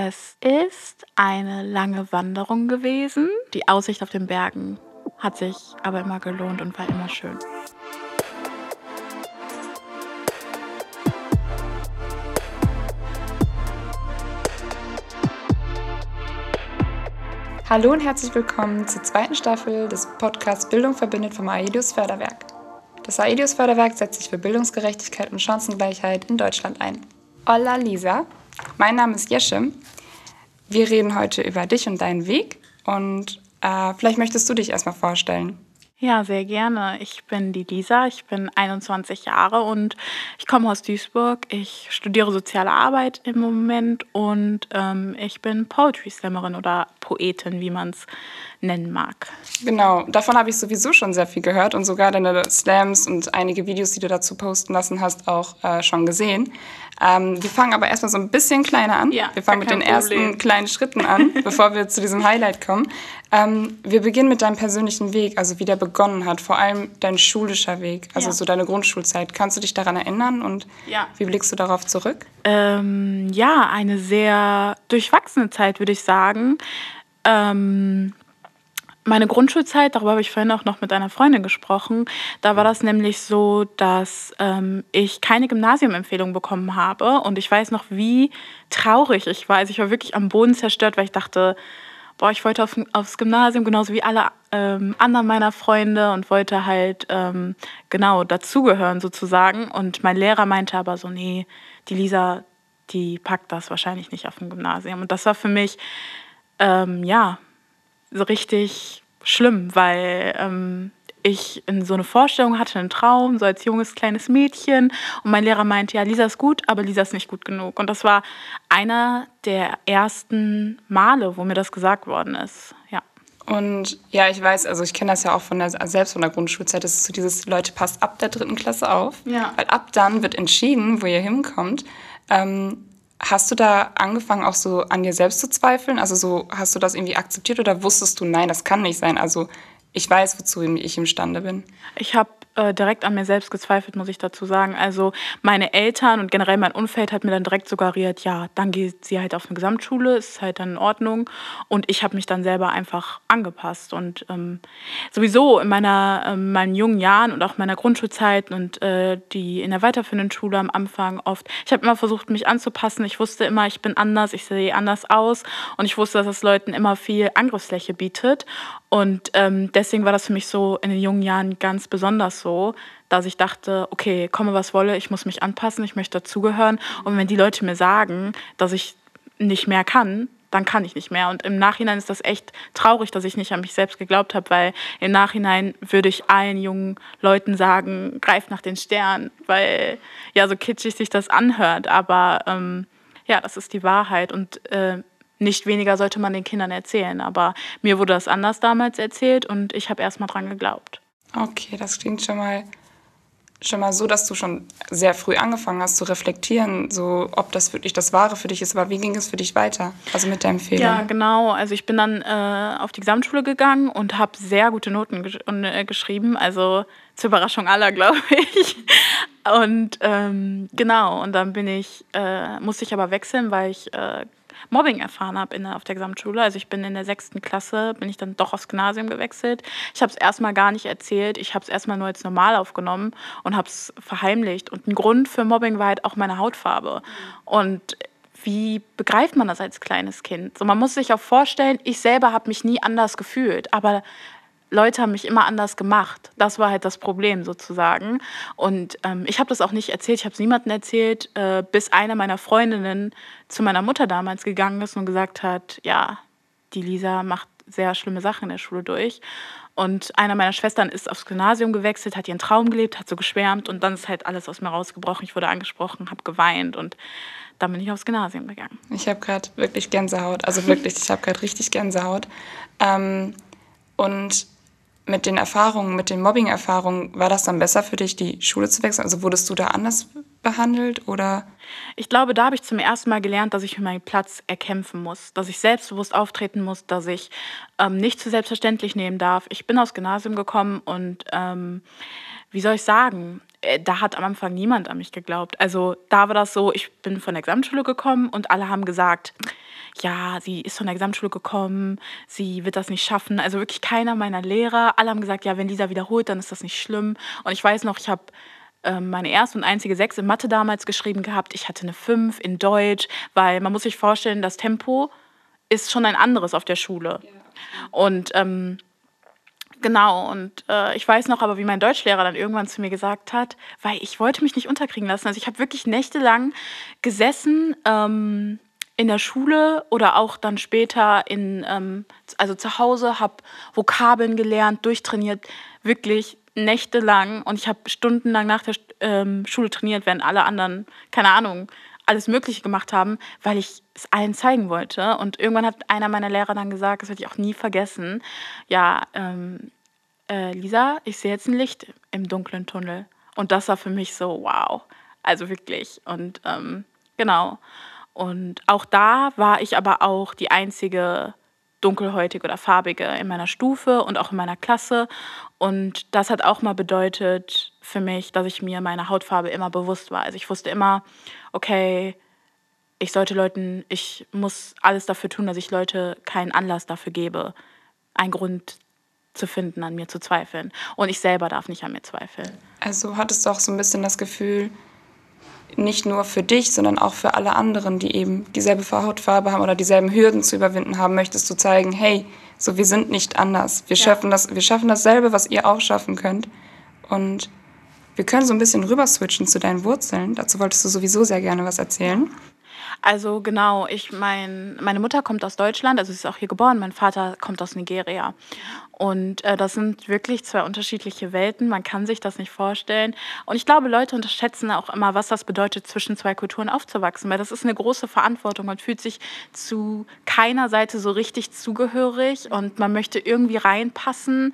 Es ist eine lange Wanderung gewesen. Die Aussicht auf den Bergen hat sich aber immer gelohnt und war immer schön. Hallo und herzlich willkommen zur zweiten Staffel des Podcasts Bildung verbindet vom Aedius Förderwerk. Das Aedius Förderwerk setzt sich für Bildungsgerechtigkeit und Chancengleichheit in Deutschland ein. Hola Lisa, mein Name ist Jeschim. Wir reden heute über dich und deinen Weg und äh, vielleicht möchtest du dich erstmal vorstellen. Ja, sehr gerne. Ich bin die Lisa, ich bin 21 Jahre und ich komme aus Duisburg. Ich studiere soziale Arbeit im Moment und ähm, ich bin Poetry Slammerin oder Poetin, wie man es nennen mag. Genau, davon habe ich sowieso schon sehr viel gehört und sogar deine Slams und einige Videos, die du dazu posten lassen hast, auch äh, schon gesehen. Ähm, wir fangen aber erstmal so ein bisschen kleiner an. Ja, wir fangen mit den Problem. ersten kleinen Schritten an, bevor wir zu diesem Highlight kommen. Ähm, wir beginnen mit deinem persönlichen Weg, also wie der begonnen hat, vor allem dein schulischer Weg, also ja. so deine Grundschulzeit. Kannst du dich daran erinnern und ja. wie blickst du darauf zurück? Ähm, ja, eine sehr durchwachsene Zeit, würde ich sagen. Ähm, meine Grundschulzeit, darüber habe ich vorhin auch noch mit einer Freundin gesprochen, da war das nämlich so, dass ähm, ich keine Gymnasiumempfehlung bekommen habe. Und ich weiß noch, wie traurig ich war. Also ich war wirklich am Boden zerstört, weil ich dachte, boah, ich wollte auf, aufs Gymnasium, genauso wie alle ähm, anderen meiner Freunde und wollte halt ähm, genau dazugehören sozusagen. Und mein Lehrer meinte aber so, nee, die Lisa, die packt das wahrscheinlich nicht auf dem Gymnasium. Und das war für mich, ähm, ja, so richtig schlimm, weil ähm, ich in so eine Vorstellung hatte, einen Traum, so als junges kleines Mädchen. Und mein Lehrer meinte, ja, Lisa ist gut, aber Lisa ist nicht gut genug. Und das war einer der ersten Male, wo mir das gesagt worden ist. Ja. Und ja, ich weiß, also ich kenne das ja auch von der, selbst von der Grundschulzeit, das ist so dieses, Leute, passt ab der dritten Klasse auf. Ja. Weil ab dann wird entschieden, wo ihr hinkommt. Ähm, Hast du da angefangen, auch so an dir selbst zu zweifeln? Also so, hast du das irgendwie akzeptiert oder wusstest du, nein, das kann nicht sein? Also ich weiß, wozu ich imstande bin. Ich habe äh, direkt an mir selbst gezweifelt, muss ich dazu sagen. Also meine Eltern und generell mein Umfeld hat mir dann direkt suggeriert, ja, dann geht sie halt auf eine Gesamtschule, ist halt dann in Ordnung. Und ich habe mich dann selber einfach angepasst. Und ähm, sowieso in meiner, äh, meinen jungen Jahren und auch meiner Grundschulzeit und äh, die in der weiterführenden Schule am Anfang oft, ich habe immer versucht, mich anzupassen. Ich wusste immer, ich bin anders, ich sehe anders aus. Und ich wusste, dass es Leuten immer viel Angriffsfläche bietet. Und ähm, deswegen war das für mich so in den jungen Jahren ganz besonders so, dass ich dachte, okay, komme was wolle, ich muss mich anpassen, ich möchte dazugehören. Und wenn die Leute mir sagen, dass ich nicht mehr kann, dann kann ich nicht mehr. Und im Nachhinein ist das echt traurig, dass ich nicht an mich selbst geglaubt habe, weil im Nachhinein würde ich allen jungen Leuten sagen, greif nach den Sternen, weil ja so kitschig sich das anhört. Aber ähm, ja, das ist die Wahrheit. Und äh, nicht weniger sollte man den Kindern erzählen. Aber mir wurde das anders damals erzählt und ich habe erst mal dran geglaubt. Okay, das klingt schon mal, schon mal so, dass du schon sehr früh angefangen hast zu reflektieren, so ob das wirklich das Wahre für dich ist. Aber wie ging es für dich weiter? Also mit der Empfehlung? Ja, genau. Also ich bin dann äh, auf die Gesamtschule gegangen und habe sehr gute Noten gesch äh, geschrieben. Also zur Überraschung aller, glaube ich. Und ähm, genau, und dann bin ich, äh, musste ich aber wechseln, weil ich äh, Mobbing erfahren habe in, auf der Gesamtschule. Also ich bin in der sechsten Klasse, bin ich dann doch aufs Gymnasium gewechselt. Ich habe es erstmal gar nicht erzählt. Ich habe es erstmal nur als normal aufgenommen und habe es verheimlicht. Und ein Grund für Mobbing war halt auch meine Hautfarbe. Und wie begreift man das als kleines Kind? So, man muss sich auch vorstellen, ich selber habe mich nie anders gefühlt, aber Leute haben mich immer anders gemacht. Das war halt das Problem sozusagen. Und ähm, ich habe das auch nicht erzählt, ich habe es niemandem erzählt, äh, bis eine meiner Freundinnen zu meiner Mutter damals gegangen ist und gesagt hat, ja, die Lisa macht sehr schlimme Sachen in der Schule durch. Und einer meiner Schwestern ist aufs Gymnasium gewechselt, hat ihren Traum gelebt, hat so geschwärmt und dann ist halt alles aus mir rausgebrochen. Ich wurde angesprochen, habe geweint und dann bin ich aufs Gymnasium gegangen. Ich habe gerade wirklich Gänsehaut, also wirklich, ich habe gerade richtig Gänsehaut. Ähm, und mit den Erfahrungen, mit den Mobbing-Erfahrungen, war das dann besser für dich, die Schule zu wechseln? Also wurdest du da anders behandelt oder? Ich glaube, da habe ich zum ersten Mal gelernt, dass ich für meinen Platz erkämpfen muss, dass ich selbstbewusst auftreten muss, dass ich ähm, nicht zu selbstverständlich nehmen darf. Ich bin aus Gymnasium gekommen und ähm, wie soll ich sagen, äh, da hat am Anfang niemand an mich geglaubt. Also da war das so, ich bin von der Gesamtschule gekommen und alle haben gesagt, ja, sie ist von der Gesamtschule gekommen, sie wird das nicht schaffen. Also wirklich keiner meiner Lehrer. Alle haben gesagt, ja, wenn Lisa wiederholt, dann ist das nicht schlimm. Und ich weiß noch, ich habe ähm, meine erste und einzige Sechs in Mathe damals geschrieben gehabt. Ich hatte eine Fünf in Deutsch, weil man muss sich vorstellen, das Tempo ist schon ein anderes auf der Schule. Und ähm, Genau, und äh, ich weiß noch aber, wie mein Deutschlehrer dann irgendwann zu mir gesagt hat, weil ich wollte mich nicht unterkriegen lassen. Also ich habe wirklich nächtelang gesessen ähm, in der Schule oder auch dann später in, ähm, also zu Hause, habe Vokabeln gelernt, durchtrainiert, wirklich nächtelang. Und ich habe stundenlang nach der ähm, Schule trainiert, während alle anderen, keine Ahnung, alles Mögliche gemacht haben, weil ich es allen zeigen wollte. Und irgendwann hat einer meiner Lehrer dann gesagt, das werde ich auch nie vergessen, ja, ähm, äh, Lisa, ich sehe jetzt ein Licht im dunklen Tunnel. Und das war für mich so, wow, also wirklich. Und ähm, genau. Und auch da war ich aber auch die einzige dunkelhäutige oder farbige in meiner Stufe und auch in meiner Klasse. Und das hat auch mal bedeutet für mich, dass ich mir meiner Hautfarbe immer bewusst war. Also ich wusste immer, okay, ich sollte Leuten, ich muss alles dafür tun, dass ich Leute keinen Anlass dafür gebe, einen Grund zu finden, an mir zu zweifeln. Und ich selber darf nicht an mir zweifeln. Also hattest du auch so ein bisschen das Gefühl, nicht nur für dich, sondern auch für alle anderen, die eben dieselbe Hautfarbe haben oder dieselben Hürden zu überwinden haben, möchtest du zeigen, hey, so wir sind nicht anders. Wir ja. schaffen das, wir schaffen dasselbe, was ihr auch schaffen könnt. Und wir können so ein bisschen rüber switchen zu deinen Wurzeln. Dazu wolltest du sowieso sehr gerne was erzählen. Also genau, ich mein, meine Mutter kommt aus Deutschland, also sie ist auch hier geboren, mein Vater kommt aus Nigeria. Und äh, das sind wirklich zwei unterschiedliche Welten. Man kann sich das nicht vorstellen. Und ich glaube, Leute unterschätzen auch immer, was das bedeutet, zwischen zwei Kulturen aufzuwachsen. Weil das ist eine große Verantwortung. Man fühlt sich zu keiner Seite so richtig zugehörig und man möchte irgendwie reinpassen.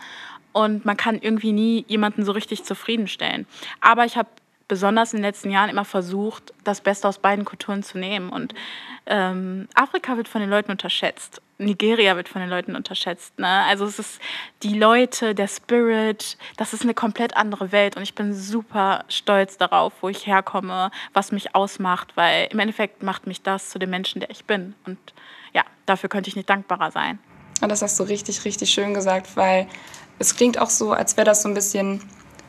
Und man kann irgendwie nie jemanden so richtig zufriedenstellen. Aber ich habe besonders in den letzten Jahren immer versucht, das Beste aus beiden Kulturen zu nehmen. Und ähm, Afrika wird von den Leuten unterschätzt. Nigeria wird von den Leuten unterschätzt. Ne? Also es ist die Leute, der Spirit, das ist eine komplett andere Welt. Und ich bin super stolz darauf, wo ich herkomme, was mich ausmacht, weil im Endeffekt macht mich das zu dem Menschen, der ich bin. Und ja, dafür könnte ich nicht dankbarer sein. Und das hast du richtig, richtig schön gesagt, weil es klingt auch so, als wäre das so ein bisschen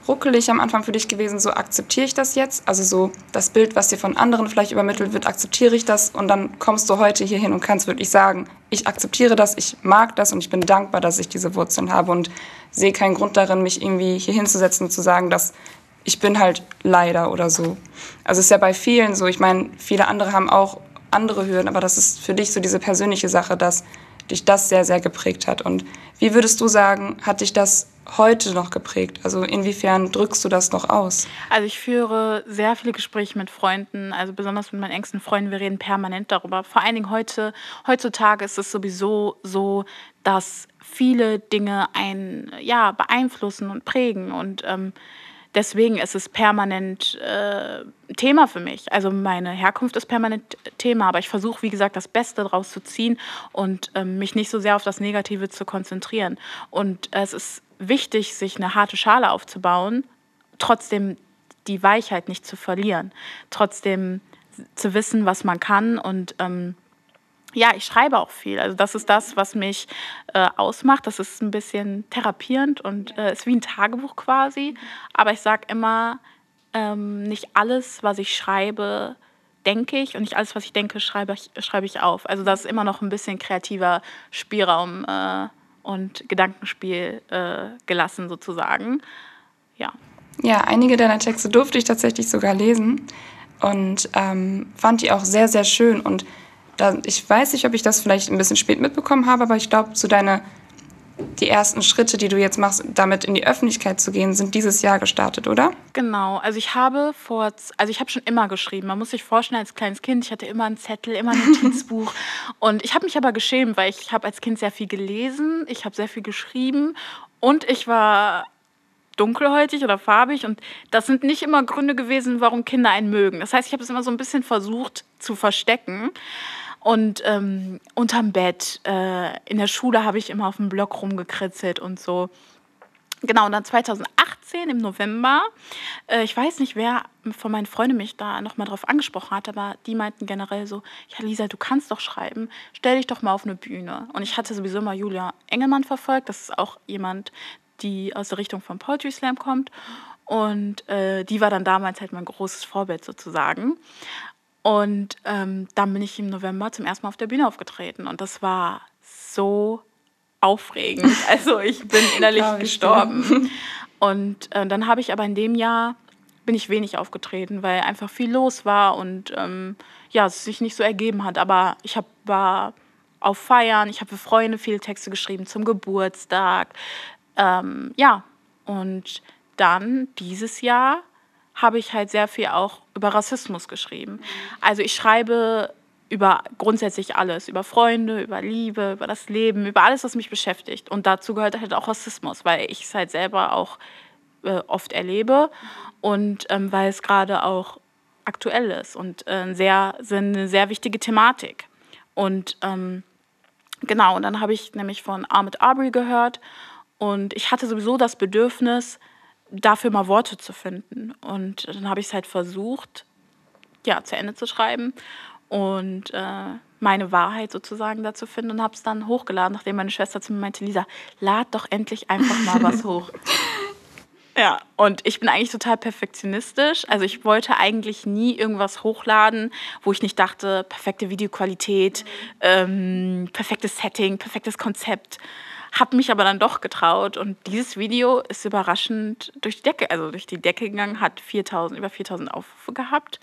ruckelig am Anfang für dich gewesen, so akzeptiere ich das jetzt? Also so das Bild, was dir von anderen vielleicht übermittelt wird, akzeptiere ich das und dann kommst du heute hier hin und kannst wirklich sagen, ich akzeptiere das, ich mag das und ich bin dankbar, dass ich diese Wurzeln habe und sehe keinen Grund darin, mich irgendwie hier hinzusetzen und zu sagen, dass ich bin halt leider oder so. Also es ist ja bei vielen so, ich meine, viele andere haben auch andere Hürden, aber das ist für dich so diese persönliche Sache, dass dich das sehr, sehr geprägt hat. Und wie würdest du sagen, hat dich das heute noch geprägt? Also inwiefern drückst du das noch aus? Also ich führe sehr viele Gespräche mit Freunden, also besonders mit meinen engsten Freunden. Wir reden permanent darüber. Vor allen Dingen heute, heutzutage ist es sowieso so, dass viele Dinge einen ja, beeinflussen und prägen. Und ähm, deswegen ist es permanent äh, Thema für mich. Also meine Herkunft ist permanent Thema, aber ich versuche, wie gesagt, das Beste daraus zu ziehen und ähm, mich nicht so sehr auf das Negative zu konzentrieren. Und es ist wichtig, sich eine harte Schale aufzubauen, trotzdem die Weichheit nicht zu verlieren, trotzdem zu wissen, was man kann und ähm, ja, ich schreibe auch viel. Also das ist das, was mich äh, ausmacht. Das ist ein bisschen therapierend und äh, ist wie ein Tagebuch quasi. Aber ich sage immer, ähm, nicht alles, was ich schreibe, denke ich und nicht alles, was ich denke, schreibe ich, schreibe ich auf. Also das ist immer noch ein bisschen kreativer Spielraum äh, und Gedankenspiel äh, gelassen sozusagen. Ja. Ja, einige deiner Texte durfte ich tatsächlich sogar lesen und ähm, fand die auch sehr, sehr schön und ich weiß nicht, ob ich das vielleicht ein bisschen spät mitbekommen habe, aber ich glaube, so deine die ersten Schritte, die du jetzt machst, damit in die Öffentlichkeit zu gehen, sind dieses Jahr gestartet, oder? Genau. Also ich habe vor, also ich habe schon immer geschrieben. Man muss sich vorstellen, als kleines Kind, ich hatte immer einen Zettel, immer ein Notizbuch. und ich habe mich aber geschämt, weil ich habe als Kind sehr viel gelesen, ich habe sehr viel geschrieben und ich war dunkelhäutig oder farbig und das sind nicht immer Gründe gewesen, warum Kinder einen mögen. Das heißt, ich habe es immer so ein bisschen versucht zu verstecken. Und ähm, unterm Bett, äh, in der Schule habe ich immer auf dem Block rumgekritzelt und so. Genau, und dann 2018 im November, äh, ich weiß nicht, wer von meinen Freunden mich da nochmal drauf angesprochen hat, aber die meinten generell so, ja Lisa, du kannst doch schreiben, stell dich doch mal auf eine Bühne. Und ich hatte sowieso mal Julia Engelmann verfolgt, das ist auch jemand, die aus der Richtung von Poetry Slam kommt. Und äh, die war dann damals halt mein großes Vorbild sozusagen. Und ähm, dann bin ich im November zum ersten Mal auf der Bühne aufgetreten. Und das war so aufregend. Also ich bin innerlich gestorben. Und äh, dann habe ich aber in dem Jahr bin ich wenig aufgetreten, weil einfach viel los war und ähm, ja, es sich nicht so ergeben hat. Aber ich hab, war auf Feiern, ich habe für Freunde viele Texte geschrieben zum Geburtstag, ähm, ja, und dann dieses Jahr habe ich halt sehr viel auch über Rassismus geschrieben. Also ich schreibe über grundsätzlich alles, über Freunde, über Liebe, über das Leben, über alles, was mich beschäftigt. Und dazu gehört halt auch Rassismus, weil ich es halt selber auch äh, oft erlebe und ähm, weil es gerade auch aktuell ist und äh, sehr, eine sehr wichtige Thematik. Und ähm, genau, und dann habe ich nämlich von Ahmed Arbery gehört und ich hatte sowieso das Bedürfnis, dafür mal Worte zu finden. Und dann habe ich es halt versucht, ja, zu Ende zu schreiben und äh, meine Wahrheit sozusagen dazu finden und habe es dann hochgeladen, nachdem meine Schwester zu mir meinte, Lisa, lad doch endlich einfach mal was hoch. Ja, und ich bin eigentlich total perfektionistisch. Also ich wollte eigentlich nie irgendwas hochladen, wo ich nicht dachte, perfekte Videoqualität, ähm, perfektes Setting, perfektes Konzept habe mich aber dann doch getraut und dieses Video ist überraschend durch die Decke, also durch die Decke gegangen, hat 4000, über 4000 Aufrufe gehabt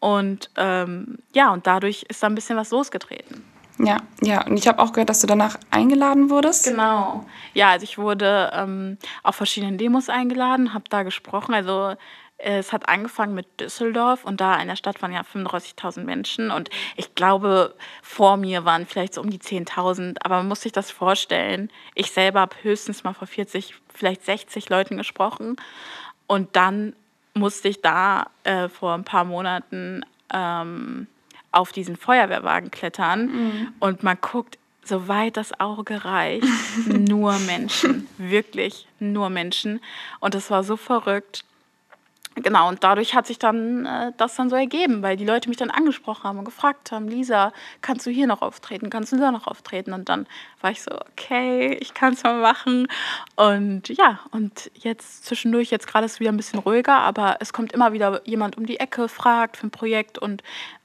und ähm, ja, und dadurch ist da ein bisschen was losgetreten. Ja, ja, und ich habe auch gehört, dass du danach eingeladen wurdest. Genau. Ja, also ich wurde ähm, auf verschiedenen Demos eingeladen, habe da gesprochen. Also es hat angefangen mit Düsseldorf und da in der Stadt waren ja 35.000 Menschen und ich glaube, vor mir waren vielleicht so um die 10.000, aber man muss sich das vorstellen. Ich selber habe höchstens mal vor 40, vielleicht 60 Leuten gesprochen und dann musste ich da äh, vor ein paar Monaten ähm, auf diesen Feuerwehrwagen klettern mhm. und man guckt, soweit das Auge reicht, nur Menschen, wirklich nur Menschen und das war so verrückt Genau, und dadurch hat sich dann äh, das dann so ergeben, weil die Leute mich dann angesprochen haben und gefragt haben, Lisa, kannst du hier noch auftreten, kannst du da noch auftreten? Und dann war ich so, okay, ich kann es mal machen. Und ja, und jetzt zwischendurch, jetzt gerade ist es wieder ein bisschen ruhiger, aber es kommt immer wieder jemand um die Ecke, fragt für ein Projekt und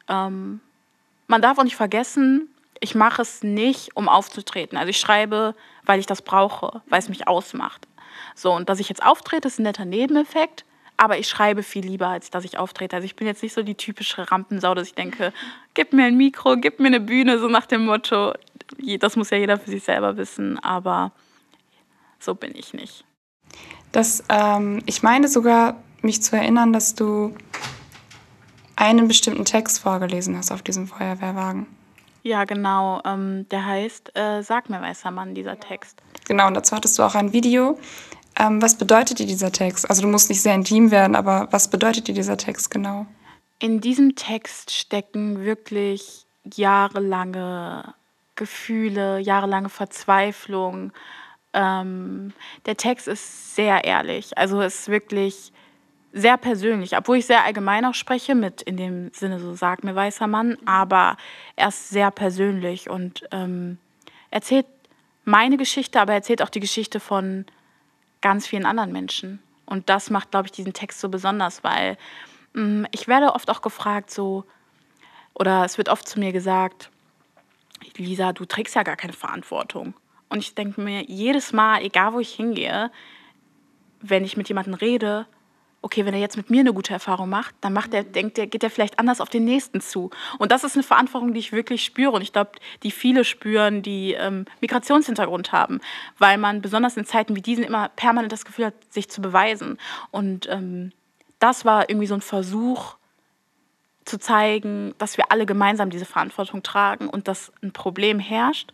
ähm, man darf auch nicht vergessen, ich mache es nicht, um aufzutreten. Also ich schreibe, weil ich das brauche, weil es mich ausmacht. So, und dass ich jetzt auftrete, ist ein netter Nebeneffekt aber ich schreibe viel lieber, als dass ich auftrete. Also ich bin jetzt nicht so die typische Rampensau, dass ich denke, gib mir ein Mikro, gib mir eine Bühne, so nach dem Motto. Das muss ja jeder für sich selber wissen, aber so bin ich nicht. Das, ähm, ich meine sogar, mich zu erinnern, dass du einen bestimmten Text vorgelesen hast auf diesem Feuerwehrwagen. Ja, genau. Ähm, der heißt äh, Sag mir, weißer Mann, dieser Text. Genau, und dazu hattest du auch ein Video. Ähm, was bedeutet dir dieser Text? Also du musst nicht sehr intim werden, aber was bedeutet dir dieser Text genau? In diesem Text stecken wirklich jahrelange Gefühle, jahrelange Verzweiflung. Ähm, der Text ist sehr ehrlich, also ist wirklich sehr persönlich, obwohl ich sehr allgemein auch spreche, mit in dem Sinne so sag mir weißer Mann, aber er ist sehr persönlich und ähm, erzählt meine Geschichte, aber erzählt auch die Geschichte von ganz vielen anderen Menschen. Und das macht, glaube ich, diesen Text so besonders, weil mh, mm, ich werde oft auch gefragt, so, oder es wird oft zu mir gesagt, Lisa, du trägst ja gar keine Verantwortung. Und ich denke mir jedes Mal, egal wo ich hingehe, wenn ich mit jemandem rede, okay, wenn er jetzt mit mir eine gute Erfahrung macht, dann macht er, denkt er, geht er vielleicht anders auf den nächsten zu. Und das ist eine Verantwortung, die ich wirklich spüre. Und ich glaube, die viele spüren, die ähm, Migrationshintergrund haben, weil man besonders in Zeiten wie diesen immer permanent das Gefühl hat, sich zu beweisen. Und ähm, das war irgendwie so ein Versuch zu zeigen, dass wir alle gemeinsam diese Verantwortung tragen und dass ein Problem herrscht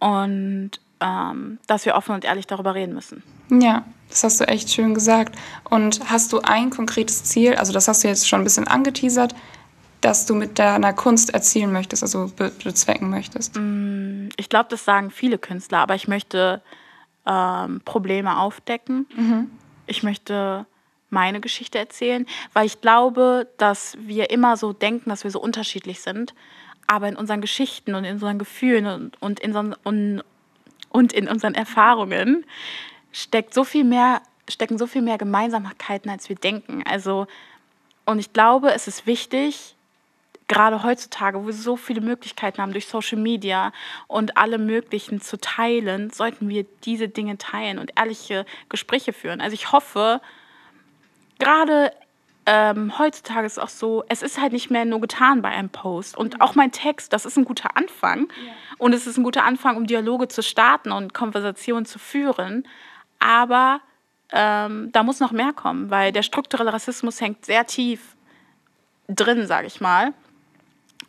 mhm. und ähm, dass wir offen und ehrlich darüber reden müssen. Ja, Das hast du echt schön gesagt. Und hast du ein konkretes Ziel, also das hast du jetzt schon ein bisschen angeteasert, das du mit deiner Kunst erzielen möchtest, also be bezwecken möchtest? Mm, ich glaube, das sagen viele Künstler, aber ich möchte ähm, Probleme aufdecken. Mhm. Ich möchte meine Geschichte erzählen, weil ich glaube, dass wir immer so denken, dass wir so unterschiedlich sind, aber in unseren Geschichten und in unseren Gefühlen und, und, in, und, und in unseren Erfahrungen steckt so viel mehr, stecken so viel mehr Gemeinsamkeiten, als wir denken. Also, und ich glaube, es ist wichtig, gerade heutzutage, wo wir so viele Möglichkeiten haben durch Social Media und alle möglichen zu teilen, sollten wir diese Dinge teilen und ehrliche Gespräche führen. Also ich hoffe, gerade ähm, heutzutage ist es auch so, es ist halt nicht mehr nur getan bei einem Post. Und auch mein Text, das ist ein guter Anfang. Ja. Und es ist ein guter Anfang, um Dialoge zu starten und Konversationen zu führen. Aber ähm, da muss noch mehr kommen, weil der strukturelle Rassismus hängt sehr tief drin, sage ich mal.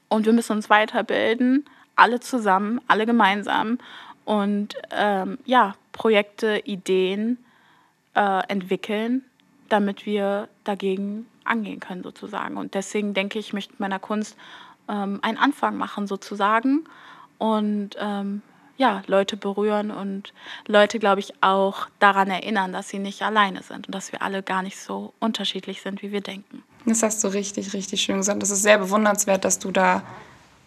Und wir müssen uns weiterbilden, alle zusammen, alle gemeinsam. Und ähm, ja, Projekte, Ideen äh, entwickeln, damit wir dagegen angehen können, sozusagen. Und deswegen denke ich, möchte meiner Kunst ähm, einen Anfang machen, sozusagen. Und ähm, ja, Leute berühren und Leute, glaube ich, auch daran erinnern, dass sie nicht alleine sind und dass wir alle gar nicht so unterschiedlich sind, wie wir denken. Das hast du richtig, richtig schön gesagt. Das ist sehr bewundernswert, dass du da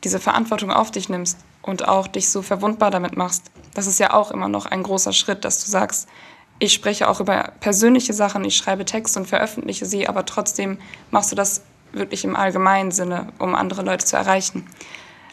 diese Verantwortung auf dich nimmst und auch dich so verwundbar damit machst. Das ist ja auch immer noch ein großer Schritt, dass du sagst, ich spreche auch über persönliche Sachen, ich schreibe Texte und veröffentliche sie, aber trotzdem machst du das wirklich im allgemeinen Sinne, um andere Leute zu erreichen.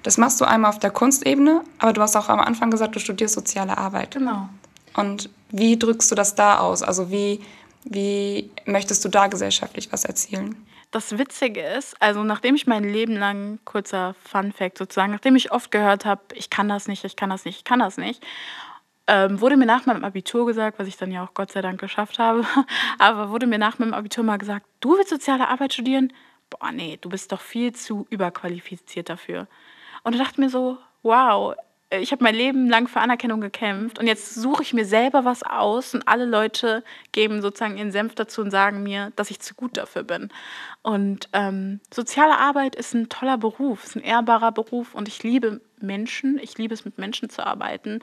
Das machst du einmal auf der Kunstebene, aber du hast auch am Anfang gesagt, du studierst soziale Arbeit. Genau. Und wie drückst du das da aus? Also wie, wie möchtest du da gesellschaftlich was erzielen? Das Witzige ist, also nachdem ich mein Leben lang, kurzer Fun Fact sozusagen, nachdem ich oft gehört habe, ich kann das nicht, ich kann das nicht, ich kann das nicht, ähm, wurde mir nach meinem Abitur gesagt, was ich dann ja auch Gott sei Dank geschafft habe, aber wurde mir nach meinem Abitur mal gesagt, du willst soziale Arbeit studieren? Boah, nee, du bist doch viel zu überqualifiziert dafür. Und da dachte mir so, wow, ich habe mein Leben lang für Anerkennung gekämpft und jetzt suche ich mir selber was aus und alle Leute geben sozusagen ihren Senf dazu und sagen mir, dass ich zu gut dafür bin. Und ähm, soziale Arbeit ist ein toller Beruf, ist ein ehrbarer Beruf und ich liebe Menschen, ich liebe es mit Menschen zu arbeiten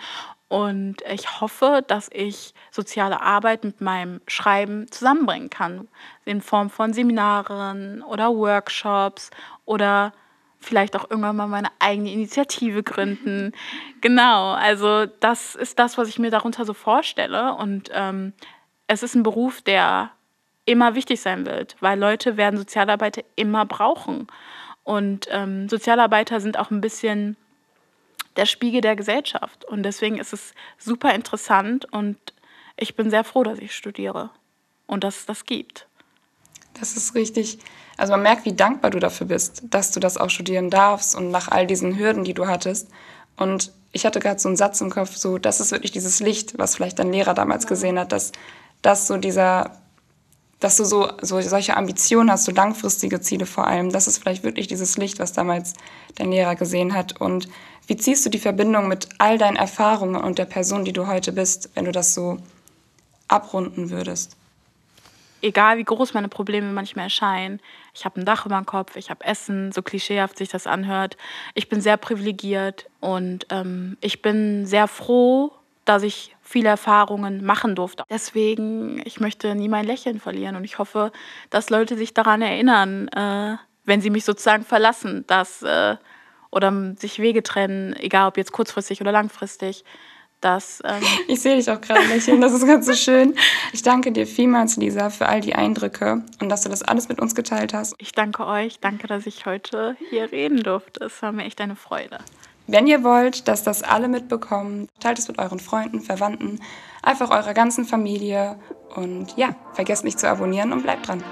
und ich hoffe, dass ich soziale Arbeit mit meinem Schreiben zusammenbringen kann in Form von Seminaren oder Workshops oder vielleicht auch irgendwann mal meine eigene Initiative gründen. Genau, also das ist das, was ich mir darunter so vorstelle. Und ähm, es ist ein Beruf, der immer wichtig sein wird, weil Leute werden Sozialarbeiter immer brauchen. Und ähm, Sozialarbeiter sind auch ein bisschen der Spiegel der Gesellschaft. Und deswegen ist es super interessant und ich bin sehr froh, dass ich studiere und dass es das gibt. Das ist richtig. Also man merkt, wie dankbar du dafür bist, dass du das auch studieren darfst und nach all diesen Hürden, die du hattest. Und ich hatte gerade so einen Satz im Kopf, so, das ist wirklich dieses Licht, was vielleicht dein Lehrer damals gesehen hat, dass, dass so dieser, dass du so, so solche Ambitionen hast, so langfristige Ziele vor allem. Das ist vielleicht wirklich dieses Licht, was damals dein Lehrer gesehen hat. Und wie ziehst du die Verbindung mit all deinen Erfahrungen und der Person, die du heute bist, wenn du das so abrunden würdest? Egal wie groß meine Probleme manchmal erscheinen, ich habe ein Dach über dem Kopf, ich habe Essen, so klischeehaft sich das anhört. Ich bin sehr privilegiert und ähm, ich bin sehr froh, dass ich viele Erfahrungen machen durfte. Deswegen, ich möchte nie mein Lächeln verlieren und ich hoffe, dass Leute sich daran erinnern, äh, wenn sie mich sozusagen verlassen, dass äh, oder sich Wege trennen, egal ob jetzt kurzfristig oder langfristig, dass. Ähm ich sehe dich auch gerade lächeln, das ist ganz so schön. Ich danke dir vielmals, Lisa, für all die Eindrücke und dass du das alles mit uns geteilt hast. Ich danke euch, danke, dass ich heute hier reden durfte. Es war mir echt eine Freude. Wenn ihr wollt, dass das alle mitbekommen, teilt es mit euren Freunden, Verwandten, einfach eurer ganzen Familie und ja, vergesst nicht zu abonnieren und bleibt dran.